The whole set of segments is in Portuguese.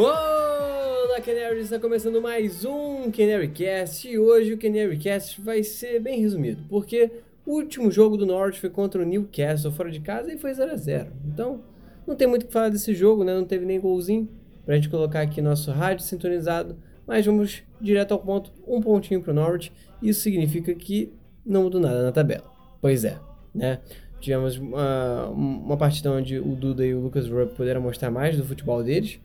Olá, Canary! Está começando mais um Canarycast e hoje o Canarycast vai ser bem resumido, porque o último jogo do Norte foi contra o Newcastle fora de casa e foi 0 a 0 Então, não tem muito o que falar desse jogo, né? Não teve nem golzinho pra gente colocar aqui nosso rádio sintonizado, mas vamos direto ao ponto, um pontinho pro Norte. Isso significa que não mudou nada na tabela. Pois é, né? Tivemos uma, uma partida onde o Duda e o Lucas Rupp puderam mostrar mais do futebol deles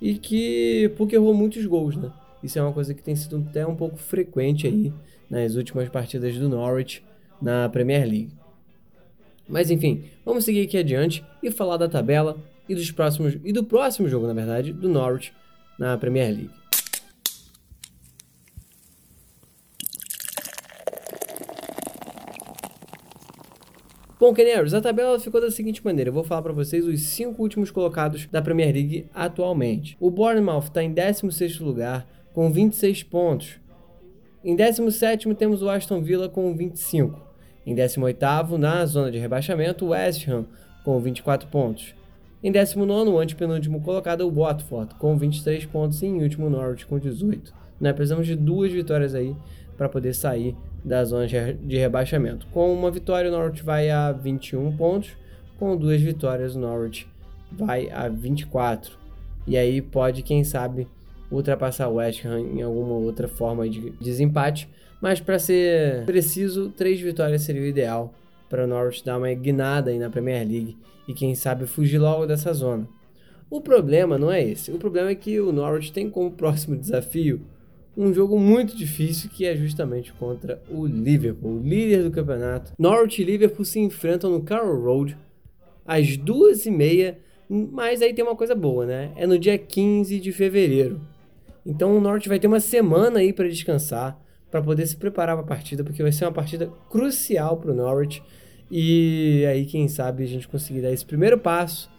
e que Puck errou muitos gols, né? Isso é uma coisa que tem sido até um pouco frequente aí nas últimas partidas do Norwich na Premier League. Mas enfim, vamos seguir aqui adiante e falar da tabela e dos próximos e do próximo jogo, na verdade, do Norwich na Premier League. Bom, Canaries, a tabela ficou da seguinte maneira. Eu vou falar para vocês os cinco últimos colocados da Premier League atualmente. O Bournemouth está em 16º lugar com 26 pontos. Em 17º temos o Aston Villa com 25. Em 18º, na zona de rebaixamento, o West Ham com 24 pontos. Em 19º, o antepenúltimo colocado, o Watford com 23 pontos e em último, o Norwich com 18. Nós precisamos de duas vitórias aí para poder sair da zona de rebaixamento. Com uma vitória, o Norwich vai a 21 pontos, com duas vitórias, o Norwich vai a 24. E aí pode, quem sabe, ultrapassar o West Ham em alguma outra forma de desempate. Mas para ser preciso, três vitórias seria o ideal para o Norwich dar uma guinada aí na Premier League e quem sabe fugir logo dessa zona. O problema não é esse. O problema é que o Norwich tem como próximo desafio um jogo muito difícil que é justamente contra o Liverpool, líder do campeonato. Norwich e Liverpool se enfrentam no Carroll Road às duas e meia, mas aí tem uma coisa boa, né? É no dia 15 de fevereiro. Então o Norwich vai ter uma semana aí para descansar, para poder se preparar para a partida, porque vai ser uma partida crucial para o Norwich. E aí, quem sabe, a gente conseguir dar esse primeiro passo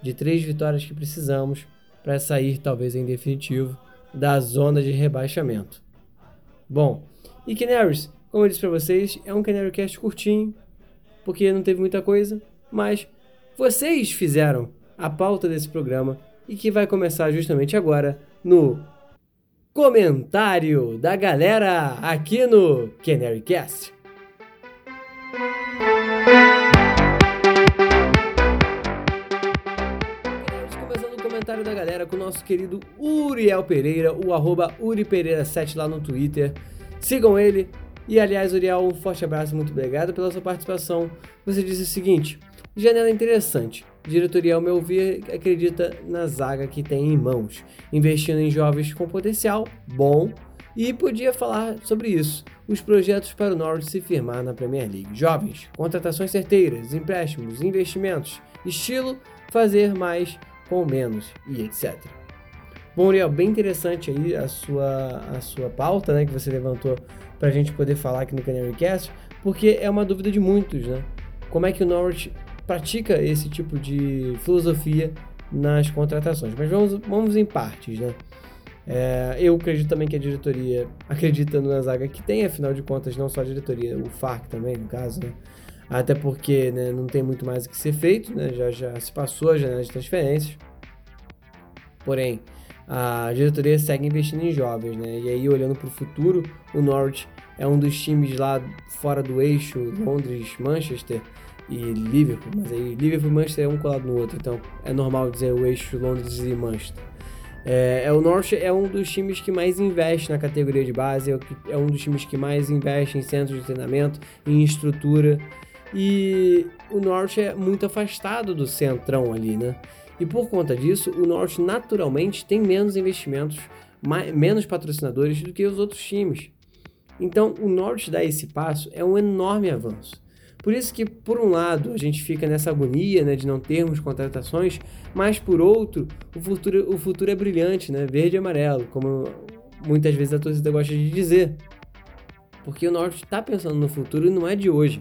de três vitórias que precisamos para sair, talvez em definitivo, da zona de rebaixamento. Bom, e Canaries, como eu disse para vocês, é um Canarycast curtinho, porque não teve muita coisa, mas vocês fizeram a pauta desse programa e que vai começar justamente agora no comentário da galera aqui no Canarycast. comentário da galera com o nosso querido Uriel Pereira, o arroba Uri Pereira 7 lá no Twitter. Sigam ele. E aliás, Uriel, um forte abraço, muito obrigado pela sua participação. Você disse o seguinte: janela interessante. Diretoria, ao meu ver, acredita na zaga que tem em mãos, investindo em jovens com potencial bom e podia falar sobre isso. Os projetos para o Norte se firmar na Premier League. Jovens, contratações certeiras, empréstimos, investimentos, estilo fazer mais com menos e etc. Bom, Uriel, bem interessante aí a sua, a sua pauta, né, que você levantou para a gente poder falar aqui no Canarycast, porque é uma dúvida de muitos, né? Como é que o Norwich pratica esse tipo de filosofia nas contratações? Mas vamos, vamos em partes, né? É, eu acredito também que a diretoria acredita na zaga que tem, afinal de contas, não só a diretoria, o FARC também, no caso, né? até porque né, não tem muito mais o que ser feito, né, já, já se passou a janela de transferências. Porém, a diretoria segue investindo em jovens, né, e aí olhando para o futuro, o Norwich é um dos times lá fora do eixo Londres-Manchester e Liverpool, mas aí Liverpool e Manchester é um colado no outro, então é normal dizer o eixo Londres e Manchester. É, é, o Norwich é um dos times que mais investe na categoria de base, é, é um dos times que mais investe em centros de treinamento, em estrutura. E o norte é muito afastado do centrão ali, né? E por conta disso, o norte naturalmente tem menos investimentos, mais, menos patrocinadores do que os outros times. Então, o norte dar esse passo é um enorme avanço. Por isso que, por um lado, a gente fica nessa agonia né, de não termos contratações, mas por outro, o futuro, o futuro é brilhante, né? Verde e amarelo, como muitas vezes a torcida gosta de dizer. Porque o Norte está pensando no futuro e não é de hoje.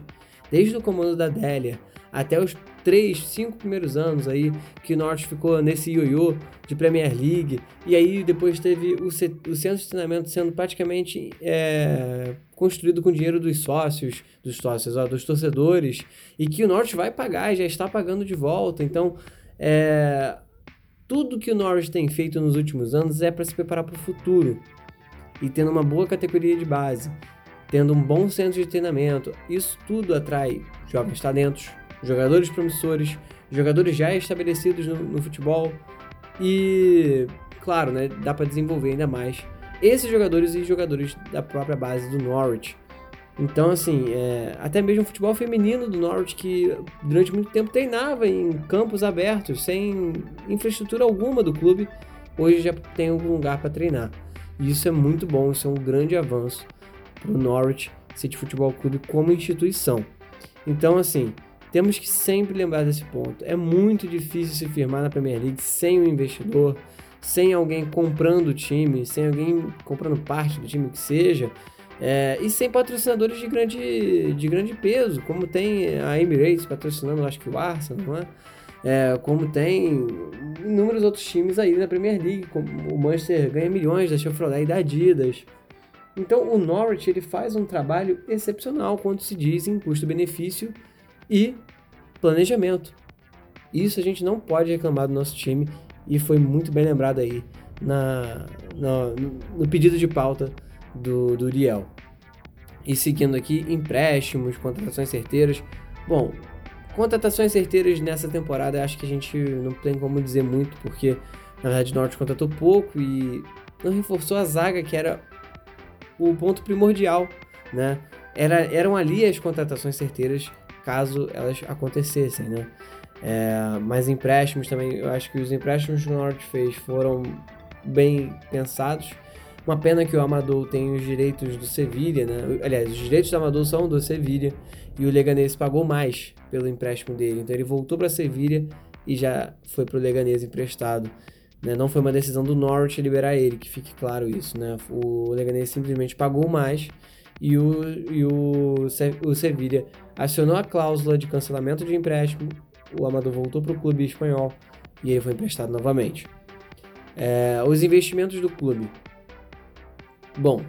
Desde o comando da Délia até os três, cinco primeiros anos aí que o Norte ficou nesse ioiô de Premier League e aí depois teve o, o centro de treinamento sendo praticamente é, construído com dinheiro dos sócios, dos sócios, ó, dos torcedores e que o Norte vai pagar, já está pagando de volta. Então, é, tudo que o Norwich tem feito nos últimos anos é para se preparar para o futuro e tendo uma boa categoria de base, tendo um bom centro de treinamento. Isso tudo atrai jovens talentos, jogadores promissores, jogadores já estabelecidos no, no futebol e, claro, né, dá para desenvolver ainda mais esses jogadores e jogadores da própria base do Norwich. Então, assim, é, até mesmo o futebol feminino do Norwich, que durante muito tempo treinava em campos abertos, sem infraestrutura alguma do clube, hoje já tem algum lugar para treinar. E isso é muito bom, isso é um grande avanço para o Norwich City Futebol Clube como instituição. Então, assim, temos que sempre lembrar desse ponto. É muito difícil se firmar na Premier League sem um investidor, sem alguém comprando o time, sem alguém comprando parte do time que seja, é, e sem patrocinadores de grande, de grande peso, como tem a Emirates patrocinando, acho que o Arsenal, não é? É, como tem inúmeros outros times aí na Premier League, como o Manchester ganha milhões da Chevrolet e da Adidas. Então o Norwich ele faz um trabalho excepcional quando se diz em custo-benefício e planejamento. Isso a gente não pode reclamar do nosso time e foi muito bem lembrado aí na, na no pedido de pauta do, do Uriel. E seguindo aqui, empréstimos, contratações certeiras. Bom, contratações certeiras nessa temporada acho que a gente não tem como dizer muito, porque na verdade o Norte contratou pouco e não reforçou a zaga, que era o ponto primordial, né? Era, eram ali as contratações certeiras caso elas acontecessem, né? É, mas empréstimos também, eu acho que os empréstimos que o Norte fez foram bem pensados. Uma pena que o Amador tem os direitos do Sevilha, né? Aliás, os direitos do Amador são do Sevilha e o Leganês pagou mais pelo empréstimo dele. Então ele voltou para Sevilha e já foi para o Leganês emprestado. Né? Não foi uma decisão do Norwich liberar ele, que fique claro isso. Né? O Leganês simplesmente pagou mais e o, e o, o Sevilha acionou a cláusula de cancelamento de empréstimo. O Amador voltou para o clube espanhol e ele foi emprestado novamente. É, os investimentos do clube. Bom,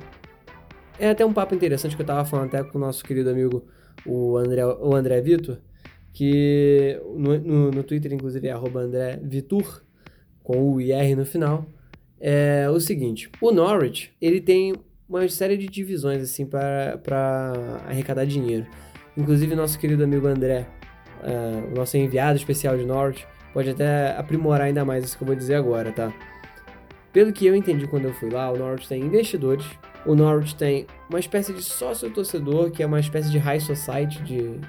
é até um papo interessante que eu estava falando até com o nosso querido amigo o André, o André Vitor, que no, no, no Twitter, inclusive, é André Vitor, com o IR no final, é o seguinte, o Norwich, ele tem uma série de divisões, assim, para arrecadar dinheiro. Inclusive, nosso querido amigo André, uh, nosso enviado especial de Norwich, pode até aprimorar ainda mais isso que eu vou dizer agora, tá? Pelo que eu entendi quando eu fui lá, o Norwich tem investidores, o Norwich tem uma espécie de sócio-torcedor, que é uma espécie de high society de,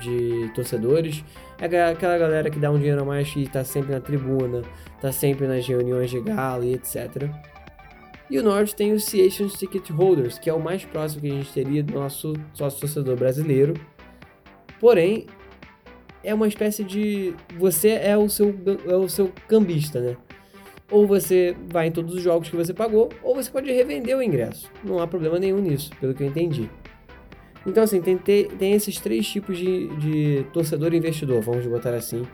de torcedores. É aquela galera que dá um dinheiro a mais e tá sempre na tribuna, tá sempre nas reuniões de gala e etc. E o Norte tem os Association Ticket Holders, que é o mais próximo que a gente teria do nosso sócio-torcedor brasileiro. Porém, é uma espécie de. Você é o seu, é o seu cambista, né? Ou você vai em todos os jogos que você pagou, ou você pode revender o ingresso. Não há problema nenhum nisso, pelo que eu entendi. Então, assim, tem, tem esses três tipos de, de torcedor e investidor, vamos botar assim,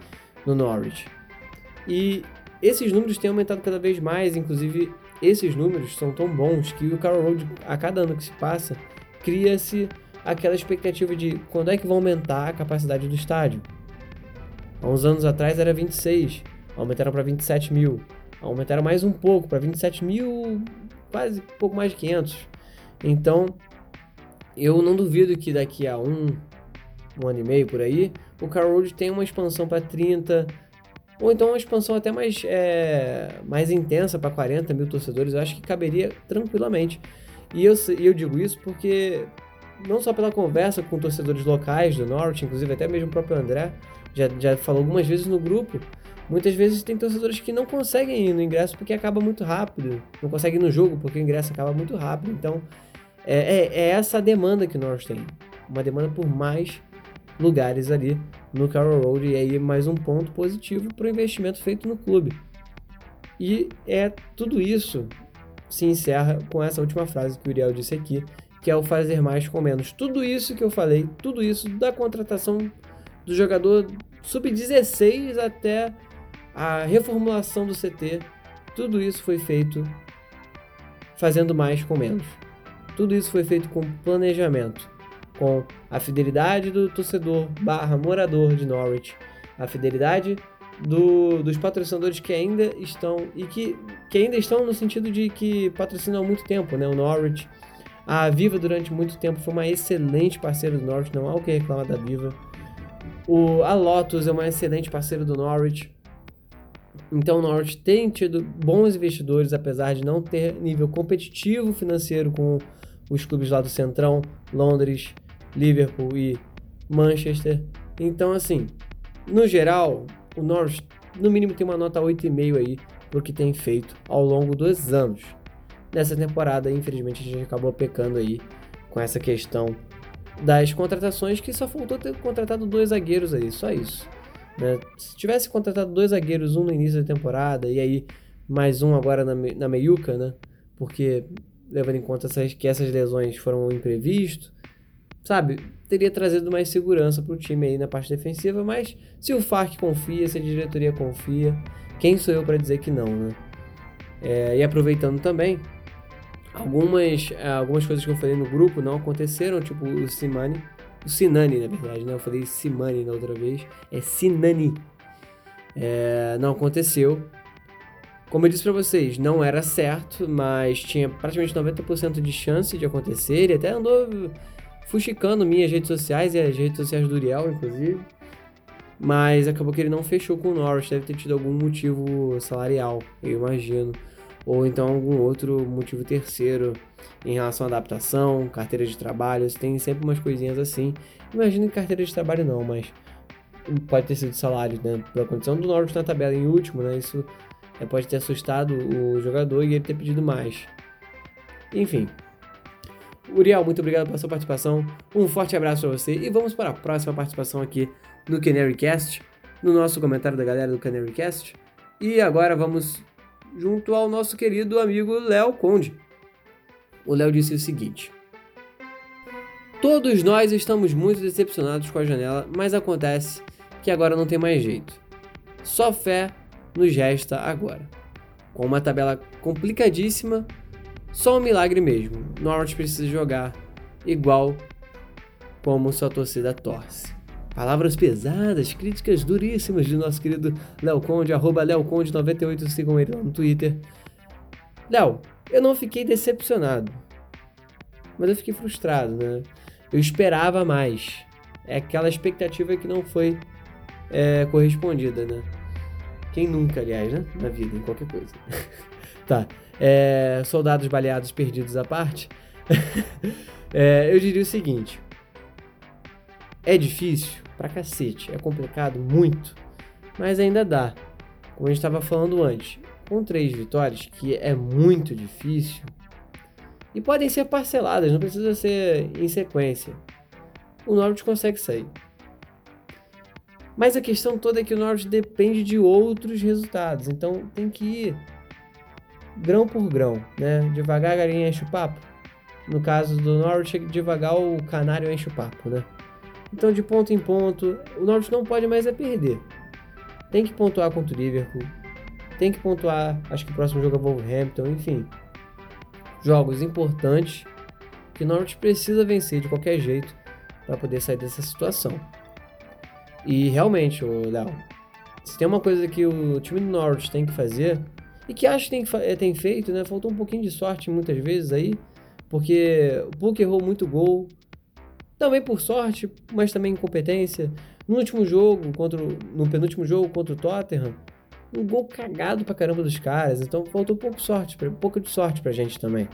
no Norwich. E esses números têm aumentado cada vez mais, inclusive esses números são tão bons que o Carroll Road, a cada ano que se passa, cria-se aquela expectativa de quando é que vai aumentar a capacidade do estádio. Há uns anos atrás era 26, aumentaram para 27 mil, aumentaram mais um pouco para 27 mil, quase pouco mais de 500. Então, eu não duvido que daqui a um, um ano e meio por aí, o Car Road tenha uma expansão para 30, ou então uma expansão até mais, é, mais intensa para 40 mil torcedores. Eu acho que caberia tranquilamente. E eu, eu digo isso porque, não só pela conversa com torcedores locais do Norte, inclusive até mesmo o próprio André, já, já falou algumas vezes no grupo. Muitas vezes tem torcedores que não conseguem ir no ingresso porque acaba muito rápido, não conseguem ir no jogo porque o ingresso acaba muito rápido. Então, é, é, é essa a demanda que nós temos. Uma demanda por mais lugares ali no Carroll Road. E aí mais um ponto positivo para o investimento feito no clube. E é tudo isso se encerra com essa última frase que o Uriel disse aqui, que é o fazer mais com menos. Tudo isso que eu falei, tudo isso da contratação do jogador sub-16 até a reformulação do CT, tudo isso foi feito fazendo mais com menos. Tudo isso foi feito com planejamento, com a fidelidade do torcedor barra morador de Norwich, a fidelidade do, dos patrocinadores que ainda estão e que, que ainda estão no sentido de que patrocinam há muito tempo, né? O Norwich, a Viva durante muito tempo foi uma excelente parceira do Norwich, não há o que reclamar da Viva. O, a Lotus é uma excelente parceira do Norwich. Então o Norwich tem tido bons investidores, apesar de não ter nível competitivo financeiro com os clubes lá do Centrão, Londres, Liverpool e Manchester. Então, assim, no geral, o Norwich no mínimo tem uma nota 8,5 aí pro que tem feito ao longo dos anos. Nessa temporada, infelizmente, a gente acabou pecando aí com essa questão das contratações que só faltou ter contratado dois zagueiros aí, só isso. Né? Se tivesse contratado dois zagueiros, um no início da temporada e aí mais um agora na, na meiuca, né? Porque levando em conta essas, que essas lesões foram imprevistos, sabe? Teria trazido mais segurança para o time aí na parte defensiva, mas se o FARC confia, se a diretoria confia, quem sou eu para dizer que não, né? É, e aproveitando também, algumas, é, algumas coisas que eu falei no grupo não aconteceram, tipo o Simani, o Sinani, na verdade, né? Eu falei Simani na outra vez, é Sinani. É, não aconteceu. Como eu disse para vocês, não era certo, mas tinha praticamente 90% de chance de acontecer. Ele até andou fuxicando minhas redes sociais e as redes sociais do Uriel, inclusive. Mas acabou que ele não fechou com o Norris, deve ter tido algum motivo salarial, eu imagino. Ou então algum outro motivo terceiro em relação à adaptação, carteira de trabalho, tem sempre umas coisinhas assim. Imagino que carteira de trabalho não, mas pode ter sido salário, né? Pela condição do Norris na tabela em último, né? Isso é, pode ter assustado o jogador e ele ter pedido mais. Enfim, Uriel, muito obrigado pela sua participação. Um forte abraço para você e vamos para a próxima participação aqui no Canary Cast, no nosso comentário da galera do Canary Cast. E agora vamos junto ao nosso querido amigo Léo Conde. O Léo disse o seguinte: Todos nós estamos muito decepcionados com a janela, mas acontece que agora não tem mais jeito. Só fé nos resta agora. Com uma tabela complicadíssima, só um milagre mesmo. Norwich precisa jogar igual como sua torcida torce. Palavras pesadas, críticas duríssimas de nosso querido Léo Conde, arroba LeoConde98, sigam ele lá no Twitter. Léo, eu não fiquei decepcionado, mas eu fiquei frustrado, né? Eu esperava mais. É aquela expectativa que não foi é, correspondida, né? Quem nunca, aliás, né? Na vida, em qualquer coisa. tá. É, soldados baleados perdidos à parte. é, eu diria o seguinte: é difícil pra cacete, é complicado muito, mas ainda dá. Como a gente estava falando antes, com três vitórias, que é muito difícil, e podem ser parceladas, não precisa ser em sequência. O Norwich consegue sair. Mas a questão toda é que o Norwich depende de outros resultados, então tem que ir grão por grão, né? Devagar a galinha enche o papo. No caso do Norwich, devagar o canário enche o papo, né? Então, de ponto em ponto, o Norwich não pode mais é perder. Tem que pontuar contra o Liverpool. Tem que pontuar, acho que o próximo jogo é Wolverhampton, enfim. Jogos importantes que o Norwich precisa vencer de qualquer jeito para poder sair dessa situação. E realmente, o Léo, se tem uma coisa que o time do Norwich tem que fazer e que acho que tem, eh, tem feito, né? Faltou um pouquinho de sorte muitas vezes aí, porque o Puck errou muito gol, também por sorte, mas também incompetência. No último jogo, contra, no penúltimo jogo contra o Tottenham, um gol cagado pra caramba dos caras, então faltou um pouco, sorte, um pouco de sorte pra gente também.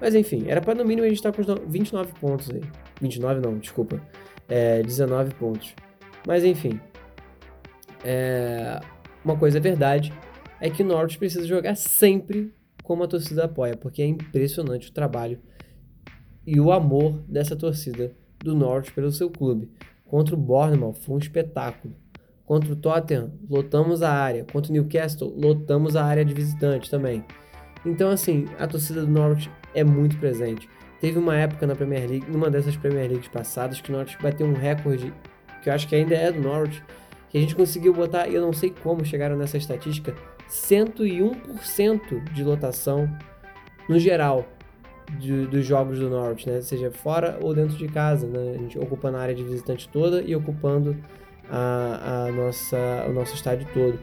Mas enfim, era para no mínimo a gente estar tá com 29 pontos aí. 29 não, desculpa. É, 19 pontos. Mas enfim. É, uma coisa é verdade é que o Norwich precisa jogar sempre como a torcida apoia, porque é impressionante o trabalho e o amor dessa torcida do Norwich pelo seu clube. Contra o Bournemouth foi um espetáculo. Contra o Tottenham, lotamos a área. Contra o Newcastle, lotamos a área de visitante também. Então, assim, a torcida do Norwich é muito presente. Teve uma época na Premier League, numa dessas Premier Leagues passadas, que o Norwich bateu um recorde que eu acho que ainda é do Norwich, que a gente conseguiu botar, e eu não sei como chegaram nessa estatística, 101% de lotação no geral de, dos jogos do Norwich, né? Seja fora ou dentro de casa, né? A gente ocupando a área de visitante toda e ocupando a, a nossa, o nosso estádio todo.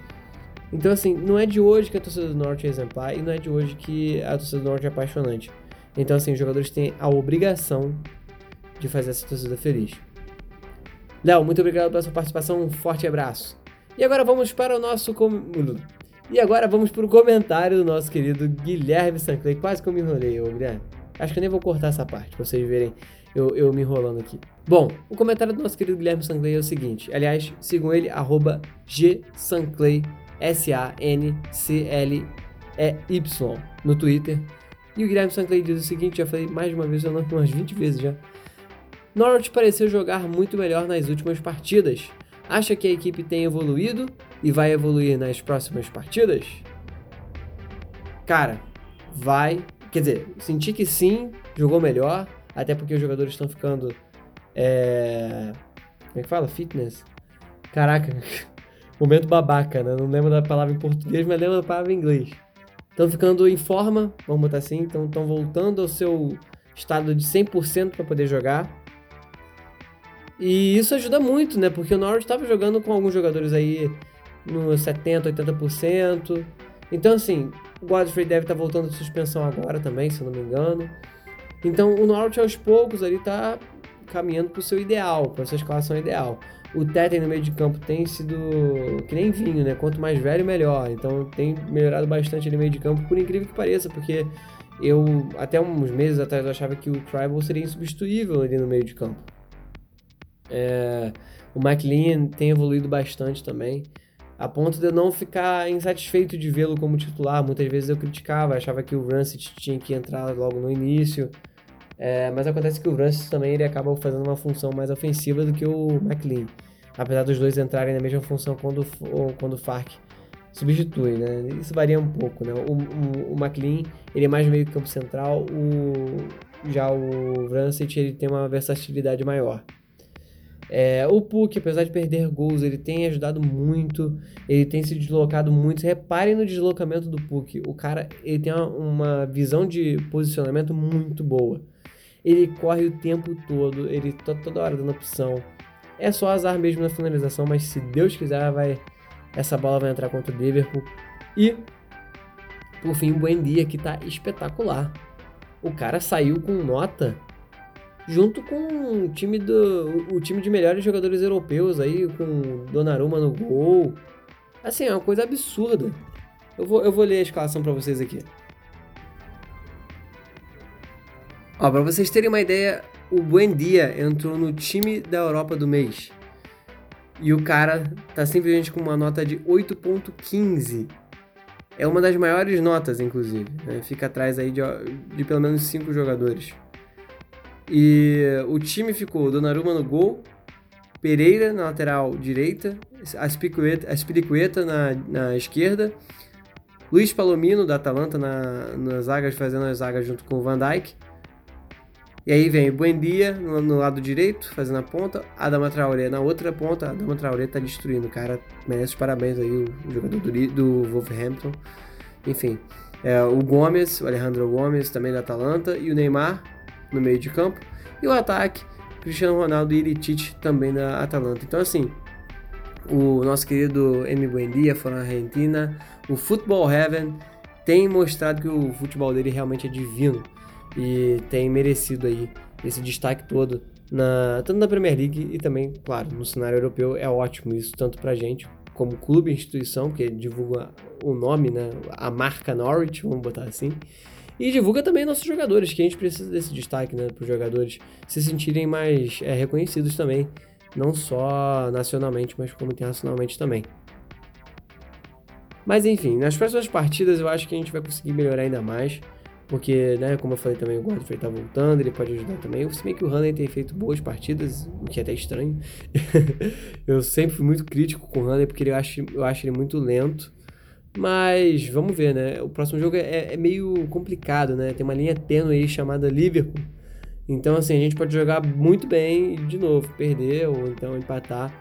Então, assim, não é de hoje que a torcida do Norte é exemplar e não é de hoje que a torcida do Norte é apaixonante. Então, assim, os jogadores têm a obrigação de fazer essa torcida feliz. Léo, muito obrigado pela sua participação, um forte abraço. E agora vamos para o nosso. Com... E agora vamos para o comentário do nosso querido Guilherme Sanclay. Quase que eu me enrolei, ô Guilherme. Acho que eu nem vou cortar essa parte, pra vocês verem eu, eu me enrolando aqui. Bom, o comentário do nosso querido Guilherme Sanclay é o seguinte. Aliás, sigam ele, arroba S-A-N-C-L-E-Y, no Twitter. E o Guilherme Sanclay diz o seguinte, já falei mais de uma vez, eu não umas 20 vezes já. Norwich pareceu jogar muito melhor nas últimas partidas. Acha que a equipe tem evoluído e vai evoluir nas próximas partidas? Cara, vai. Quer dizer, senti que sim, jogou melhor, até porque os jogadores estão ficando. É... Como é que fala? Fitness? Caraca, momento babaca, né? Não lembro da palavra em português, mas lembro da palavra em inglês. Estão ficando em forma, vamos botar assim, estão voltando ao seu estado de 100% para poder jogar. E isso ajuda muito, né? Porque o Norwich estava jogando com alguns jogadores aí no 70%, 80%. Então, assim, o Godfrey deve estar tá voltando de suspensão agora também, se eu não me engano. Então, o Norwich aos poucos ali tá caminhando para o seu ideal, para sua escalação ideal. O Teten no meio de campo tem sido que nem vinho, né? Quanto mais velho, melhor. Então, tem melhorado bastante no meio de campo, por incrível que pareça, porque eu, até uns meses atrás, eu achava que o Tribal seria insubstituível ali no meio de campo. É, o McLean tem evoluído bastante também, a ponto de eu não ficar insatisfeito de vê-lo como titular. Muitas vezes eu criticava, achava que o Rancid tinha que entrar logo no início. É, mas acontece que o Rancid também ele acaba fazendo uma função mais ofensiva do que o McLean. Apesar dos dois entrarem na mesma função quando, quando o Fark substitui, né? Isso varia um pouco, né? O, o, o McLean, ele é mais meio campo central, o, já o Rancid, ele tem uma versatilidade maior. É, o Puck, apesar de perder gols, ele tem ajudado muito, ele tem se deslocado muito. Reparem no deslocamento do Puck. O cara ele tem uma, uma visão de posicionamento muito boa. Ele corre o tempo todo, ele tá toda hora dando opção. É só azar mesmo na finalização, mas se Deus quiser, vai essa bola vai entrar contra o Liverpool. E, por fim, o Buendia, que tá espetacular. O cara saiu com nota junto com o time do o time de melhores jogadores europeus aí, com Donnarumma no gol. Assim, é uma coisa absurda. Eu vou, eu vou ler a escalação para vocês aqui. Ó, para vocês terem uma ideia, o Buendia entrou no time da Europa do mês. E o cara tá simplesmente com uma nota de 8.15. É uma das maiores notas, inclusive. Né? Fica atrás aí de, de pelo menos 5 jogadores. E o time ficou Donnarumma no gol, Pereira na lateral direita, Aspilicueta na, na esquerda, Luiz Palomino da Atalanta na, nas zagas, fazendo as zagas junto com o Van Dijk. E aí vem Buendia no, no lado direito, fazendo a ponta, Adama Traoré na outra ponta. Adama Traoré tá destruindo, o cara merece os parabéns aí, o jogador do, do Wolverhampton. Enfim, é, o Gomes, o Alejandro Gomes também da Atalanta, e o Neymar no meio de campo. E o ataque, Cristiano Ronaldo e Ilicic também da Atalanta. Então, assim, o nosso querido M. Buendia, fora Argentina, o Football Heaven, tem mostrado que o futebol dele realmente é divino e tem merecido aí esse destaque todo na, tanto na Premier League e também, claro, no cenário europeu é ótimo isso, tanto pra gente como clube instituição, que divulga o nome, né, a marca Norwich, vamos botar assim, e divulga também nossos jogadores, que a gente precisa desse destaque, né? Para os jogadores se sentirem mais é, reconhecidos também. Não só nacionalmente, mas como internacionalmente também. Mas enfim, nas próximas partidas eu acho que a gente vai conseguir melhorar ainda mais. Porque, né, como eu falei também, o Godfrey tá voltando, ele pode ajudar também. Se bem que o Hanley tem feito boas partidas, o que é até estranho. eu sempre fui muito crítico com o Hanley, porque eu acho, eu acho ele muito lento. Mas vamos ver, né? O próximo jogo é, é meio complicado, né? Tem uma linha tênue aí chamada Liverpool. Então, assim, a gente pode jogar muito bem e, de novo, perder ou então empatar.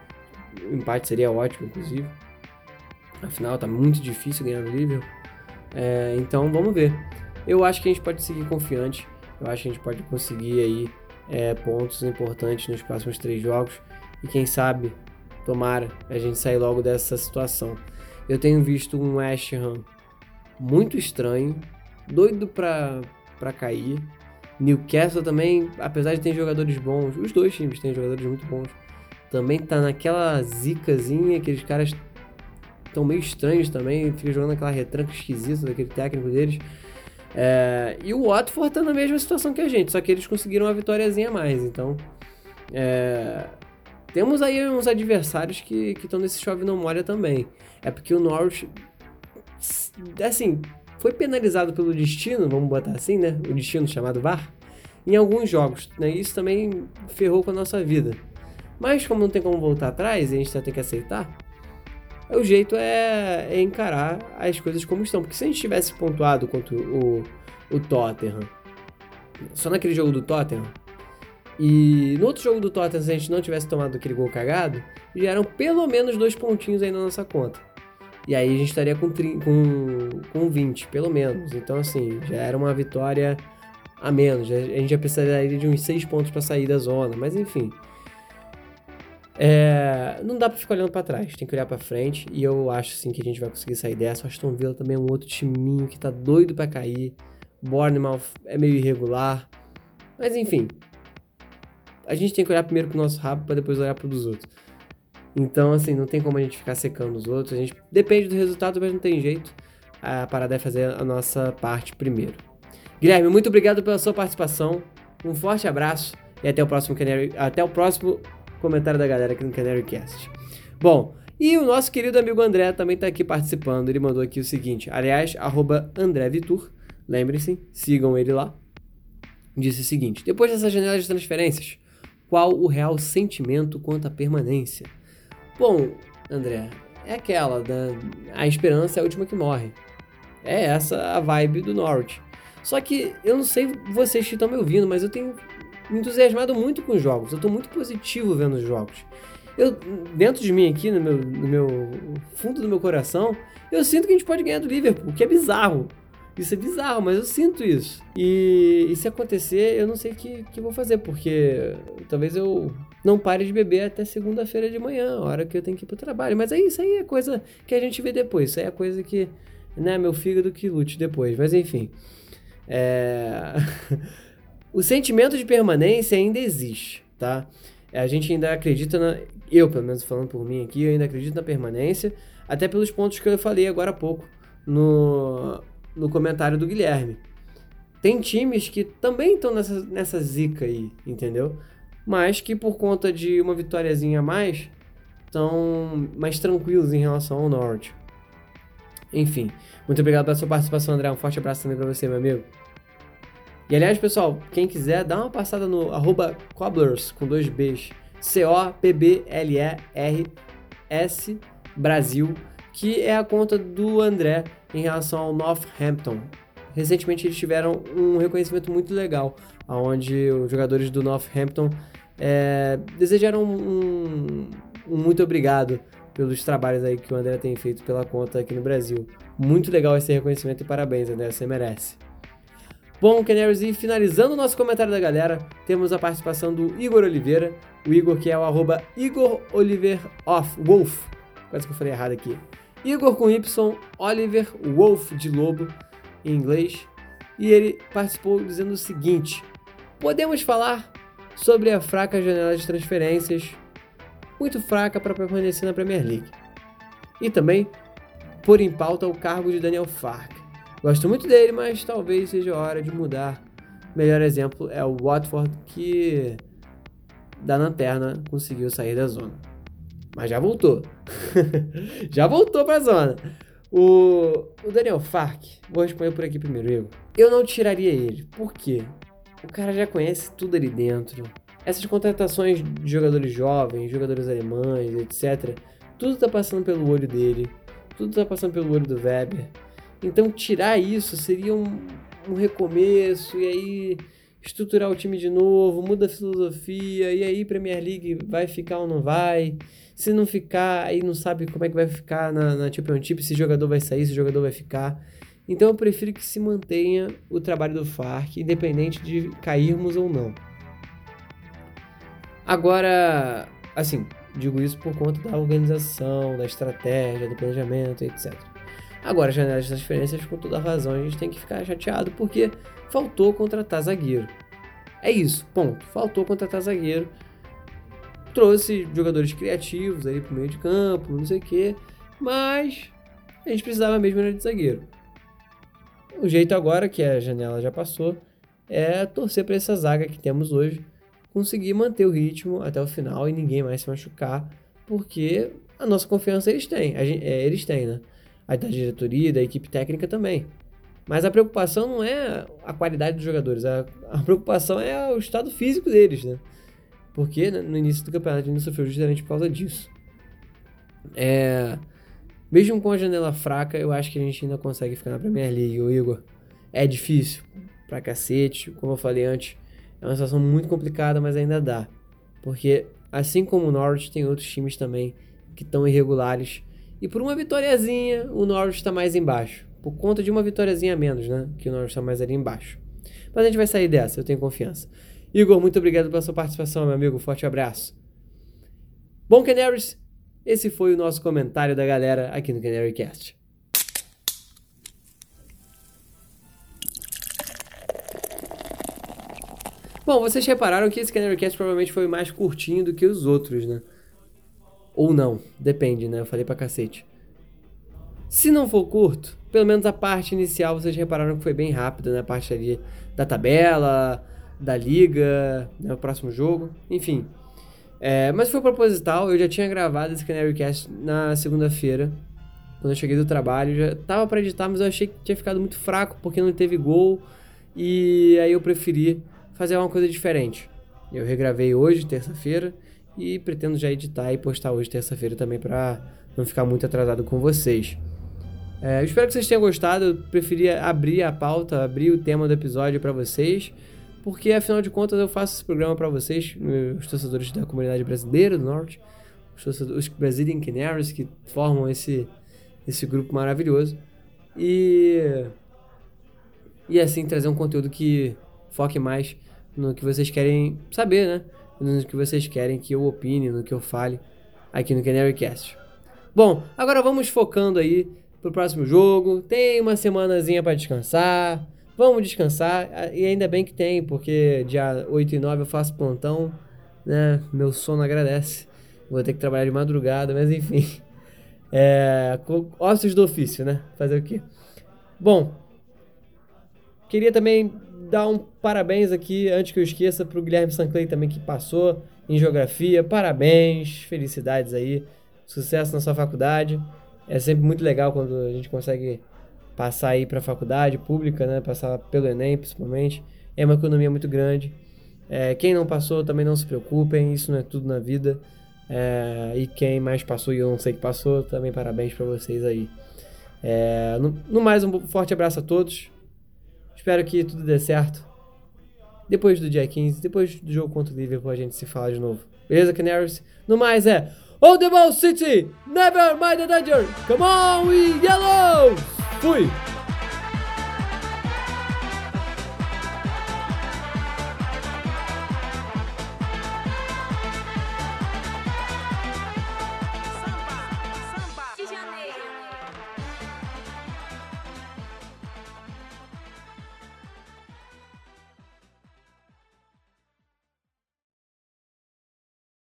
O empate seria ótimo, inclusive. Afinal, tá muito difícil ganhar no Liverpool. É, então, vamos ver. Eu acho que a gente pode seguir confiante. Eu acho que a gente pode conseguir aí é, pontos importantes nos próximos três jogos. E quem sabe, tomara, a gente sair logo dessa situação. Eu tenho visto um Ham muito estranho, doido pra, pra cair. Newcastle também, apesar de ter jogadores bons, os dois times têm jogadores muito bons, também tá naquela zicazinha, aqueles caras estão meio estranhos também, fica jogando aquela retranca esquisita daquele técnico deles. É, e o Watford tá na mesma situação que a gente, só que eles conseguiram uma vitóriazinha a mais, então é, temos aí uns adversários que estão nesse chove não molha também. É porque o Norwich, assim, foi penalizado pelo destino, vamos botar assim, né? O destino chamado VAR, em alguns jogos, né? Isso também ferrou com a nossa vida. Mas como não tem como voltar atrás e a gente só tem que aceitar, o jeito é, é, encarar as coisas como estão. Porque se a gente tivesse pontuado contra o, o Tottenham, só naquele jogo do Tottenham, e no outro jogo do Tottenham, se a gente não tivesse tomado aquele gol cagado, já eram pelo menos dois pontinhos aí na nossa conta. E aí a gente estaria com, com, com 20, pelo menos. Então, assim, já era uma vitória a menos. A gente já precisaria de uns 6 pontos para sair da zona. Mas, enfim. É, não dá para ficar olhando para trás, tem que olhar para frente. E eu acho, sim, que a gente vai conseguir sair dessa. Aston Villa também é um outro timinho que tá doido para cair. Bournemouth é meio irregular. Mas, enfim, a gente tem que olhar primeiro pro nosso rabo para depois olhar pro dos outros. Então, assim, não tem como a gente ficar secando os outros. A gente depende do resultado, mas não tem jeito. A parada é fazer a nossa parte primeiro. Guilherme, muito obrigado pela sua participação. Um forte abraço e até o próximo Canary, até o próximo comentário da galera aqui no Canary Cast. Bom, e o nosso querido amigo André também está aqui participando. Ele mandou aqui o seguinte: aliás, arroba André Vitur. Lembrem-se, sigam ele lá. Disse o seguinte: depois dessa janela de transferências, qual o real sentimento quanto à permanência? Bom, André, é aquela da a esperança é a última que morre. É essa a vibe do Norwich. Só que eu não sei vocês que estão me ouvindo, mas eu tenho me entusiasmado muito com os jogos. Eu estou muito positivo vendo os jogos. Eu, dentro de mim aqui, no meu, no meu fundo do meu coração, eu sinto que a gente pode ganhar do Liverpool, que é bizarro. Isso é bizarro, mas eu sinto isso. E, e se acontecer, eu não sei o que, que vou fazer, porque talvez eu não pare de beber até segunda-feira de manhã, hora que eu tenho que ir pro trabalho. Mas é isso aí é coisa que a gente vê depois. Isso aí é coisa que, né, meu fígado que lute depois. Mas enfim. É... o sentimento de permanência ainda existe, tá? A gente ainda acredita na. Eu, pelo menos falando por mim aqui, eu ainda acredito na permanência, até pelos pontos que eu falei agora há pouco no, no comentário do Guilherme. Tem times que também estão nessa, nessa zica aí, entendeu? Mas que por conta de uma vitóriazinha a mais, estão mais tranquilos em relação ao Norte. Enfim, muito obrigado pela sua participação, André. Um forte abraço também para você, meu amigo. E aliás, pessoal, quem quiser, dá uma passada no arroba Cobblers, com dois Bs. C-O-P-B-L-E-R-S Brasil, que é a conta do André em relação ao Northampton. Recentemente eles tiveram um reconhecimento muito legal, onde os jogadores do Northampton é, desejaram um, um, muito obrigado pelos trabalhos aí que o André tem feito pela conta aqui no Brasil. Muito legal esse reconhecimento e parabéns, André, você merece. Bom, Canaries, e finalizando o nosso comentário da galera, temos a participação do Igor Oliveira, o Igor que é o arroba Igor Oliver Wolf, quase que eu falei errado aqui. Igor com Y, Oliver Wolf de Lobo, em inglês, e ele participou dizendo o seguinte: Podemos falar sobre a fraca janela de transferências, muito fraca para permanecer na Premier League. E também por em pauta o cargo de Daniel Fark. Gosto muito dele, mas talvez seja hora de mudar. Melhor exemplo é o Watford, que da lanterna conseguiu sair da zona. Mas já voltou. já voltou para a zona. O, o Daniel Fark, vou responder por aqui primeiro, eu. Eu não tiraria ele. Por quê? O cara já conhece tudo ali dentro. Essas contratações de jogadores jovens, jogadores alemães, etc. Tudo tá passando pelo olho dele. Tudo tá passando pelo olho do Weber. Então tirar isso seria um, um recomeço e aí estruturar o time de novo, muda a filosofia, e aí Premier League vai ficar ou não vai? Se não ficar, aí não sabe como é que vai ficar na, na Championship, se jogador vai sair, se jogador vai ficar. Então eu prefiro que se mantenha o trabalho do FARC, independente de cairmos ou não. Agora, assim, digo isso por conta da organização, da estratégia, do planejamento, etc. Agora, janelas de transferências, com toda a razão, a gente tem que ficar chateado porque faltou contratar zagueiro. É isso, ponto. Faltou contratar zagueiro. Trouxe jogadores criativos aí pro meio de campo, não sei o quê, mas a gente precisava mesmo de zagueiro. O jeito agora, que a janela já passou, é torcer para essa zaga que temos hoje conseguir manter o ritmo até o final e ninguém mais se machucar, porque a nossa confiança eles têm, gente, é, eles têm, né? A da diretoria, da equipe técnica também. Mas a preocupação não é a qualidade dos jogadores, a, a preocupação é o estado físico deles, né? Porque né, no início do campeonato gente sofreu justamente por causa disso. É, mesmo com a janela fraca, eu acho que a gente ainda consegue ficar na Premier League, o Igor. É difícil pra cacete, como eu falei antes. É uma situação muito complicada, mas ainda dá. Porque, assim como o Norwich, tem outros times também que estão irregulares. E por uma vitóriazinha, o Norwich está mais embaixo. Por conta de uma vitóriazinha a menos, né? Que o Norwich está mais ali embaixo. Mas a gente vai sair dessa, eu tenho confiança. Igor, muito obrigado pela sua participação, meu amigo. Forte abraço. Bom, Canaries, esse foi o nosso comentário da galera aqui no Canary Cast. Bom, vocês repararam que esse Canary Cast provavelmente foi mais curtinho do que os outros, né? Ou não, depende, né? Eu falei pra cacete. Se não for curto, pelo menos a parte inicial vocês repararam que foi bem rápida, né? A parte ali da tabela, da liga, né? o próximo jogo, enfim. É, mas foi proposital, eu já tinha gravado esse Canary Cast na segunda-feira, quando eu cheguei do trabalho, já tava para editar, mas eu achei que tinha ficado muito fraco porque não teve gol, e aí eu preferi fazer uma coisa diferente. Eu regravei hoje, terça-feira, e pretendo já editar e postar hoje, terça-feira, também para não ficar muito atrasado com vocês. É, eu espero que vocês tenham gostado. Eu preferia abrir a pauta, abrir o tema do episódio para vocês, porque afinal de contas eu faço esse programa para vocês, os torcedores da comunidade brasileira do Norte, os, os Brazilian Canaries que formam esse, esse grupo maravilhoso. E, e assim trazer um conteúdo que foque mais no que vocês querem saber, né? No que vocês querem que eu opine, no que eu fale aqui no Canarycast. Bom, agora vamos focando aí pro próximo jogo. Tem uma semanazinha para descansar. Vamos descansar. E ainda bem que tem, porque dia 8 e 9 eu faço plantão, né? Meu sono agradece. Vou ter que trabalhar de madrugada, mas enfim. É, ossos do ofício, né? Fazer o quê? Bom, queria também dar um parabéns aqui, antes que eu esqueça, para o Guilherme Sanclay também, que passou em geografia. Parabéns, felicidades aí, sucesso na sua faculdade. É sempre muito legal quando a gente consegue passar aí para a faculdade pública, né? Passar pelo Enem, principalmente. É uma economia muito grande. É, quem não passou também não se preocupem, isso não é tudo na vida. É, e quem mais passou e eu não sei que passou, também parabéns para vocês aí. É, no, no mais, um forte abraço a todos. Espero que tudo dê certo. Depois do dia 15, depois do jogo contra o Liverpool, a gente se fala de novo. Beleza, Canaries? No mais é. On the ball, City! Never mind the danger! Come on, we yellow! Fui!